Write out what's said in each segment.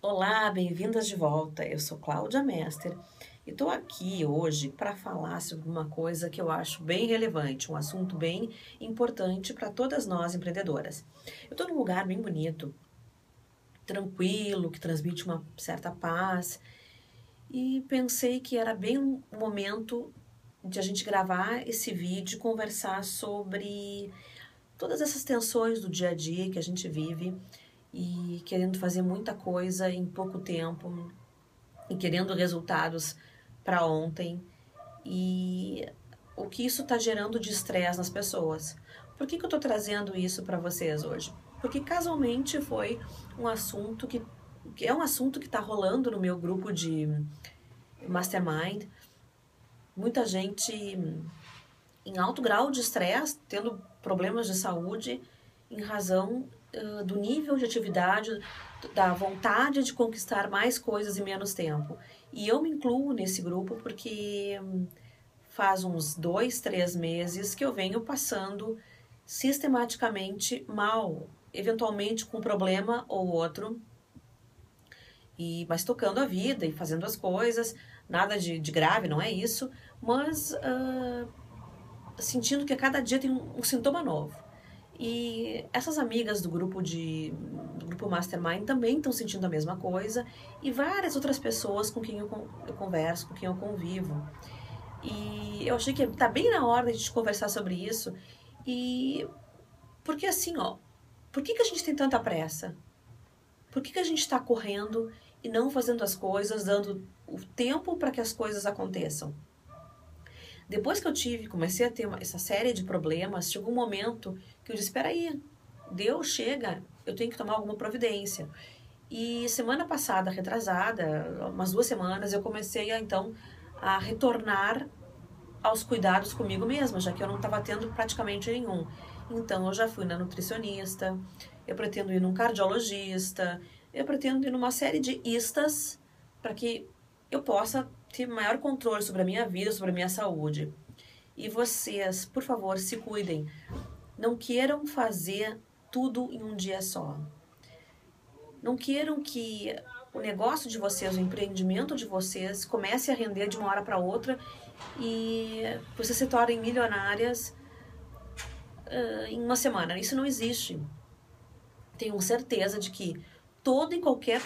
Olá, bem-vindas de volta. Eu sou Cláudia Mester e estou aqui hoje para falar sobre uma coisa que eu acho bem relevante, um assunto bem importante para todas nós empreendedoras. Eu estou num lugar bem bonito, tranquilo, que transmite uma certa paz e pensei que era bem um momento de a gente gravar esse vídeo e conversar sobre todas essas tensões do dia a dia que a gente vive e querendo fazer muita coisa em pouco tempo e querendo resultados para ontem e o que isso está gerando de estresse nas pessoas. Por que, que eu estou trazendo isso para vocês hoje? Porque casualmente foi um assunto que, que é um assunto que está rolando no meu grupo de mastermind. Muita gente em alto grau de estresse, tendo problemas de saúde em razão do nível de atividade, da vontade de conquistar mais coisas em menos tempo. E eu me incluo nesse grupo porque um, faz uns dois, três meses que eu venho passando sistematicamente mal, eventualmente com um problema ou outro, e mas tocando a vida e fazendo as coisas, nada de, de grave, não é isso, mas uh, sentindo que a cada dia tem um, um, sintoma novo. E essas amigas do grupo de do grupo Mastermind também estão sentindo a mesma coisa e várias outras pessoas com quem eu, eu converso, com quem eu convivo. E eu achei que tá bem na hora de a gente conversar sobre isso. E porque assim, ó, por que, que a gente tem tanta pressa? Por que, que a gente está correndo e não fazendo as coisas, dando o tempo para que as coisas aconteçam? Depois que eu tive, comecei a ter essa série de problemas, chegou um momento que eu disse: espera aí, Deus chega, eu tenho que tomar alguma providência. E semana passada, retrasada, umas duas semanas, eu comecei a então a retornar aos cuidados comigo mesma, já que eu não estava tendo praticamente nenhum. Então eu já fui na nutricionista, eu pretendo ir num cardiologista, eu pretendo ir numa série de istas para que eu possa ter maior controle sobre a minha vida, sobre a minha saúde. E vocês, por favor, se cuidem. Não queiram fazer tudo em um dia só. Não queiram que o negócio de vocês, o empreendimento de vocês comece a render de uma hora para outra e vocês se tornem milionárias uh, em uma semana. Isso não existe. Tenho certeza de que toda e qualquer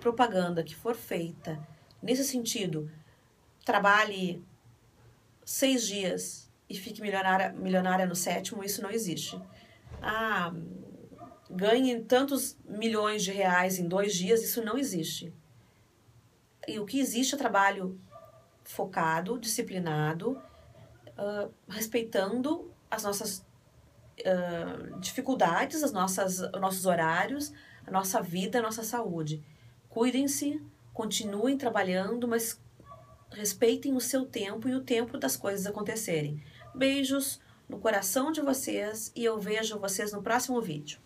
propaganda que for feita nesse sentido trabalhe seis dias e fique milionária, milionária no sétimo, isso não existe. Ah, ganhe tantos milhões de reais em dois dias, isso não existe. E o que existe é trabalho focado, disciplinado, uh, respeitando as nossas uh, dificuldades, as nossas, os nossos horários, a nossa vida, a nossa saúde. Cuidem-se, continuem trabalhando, mas respeitem o seu tempo e o tempo das coisas acontecerem. Beijos no coração de vocês e eu vejo vocês no próximo vídeo.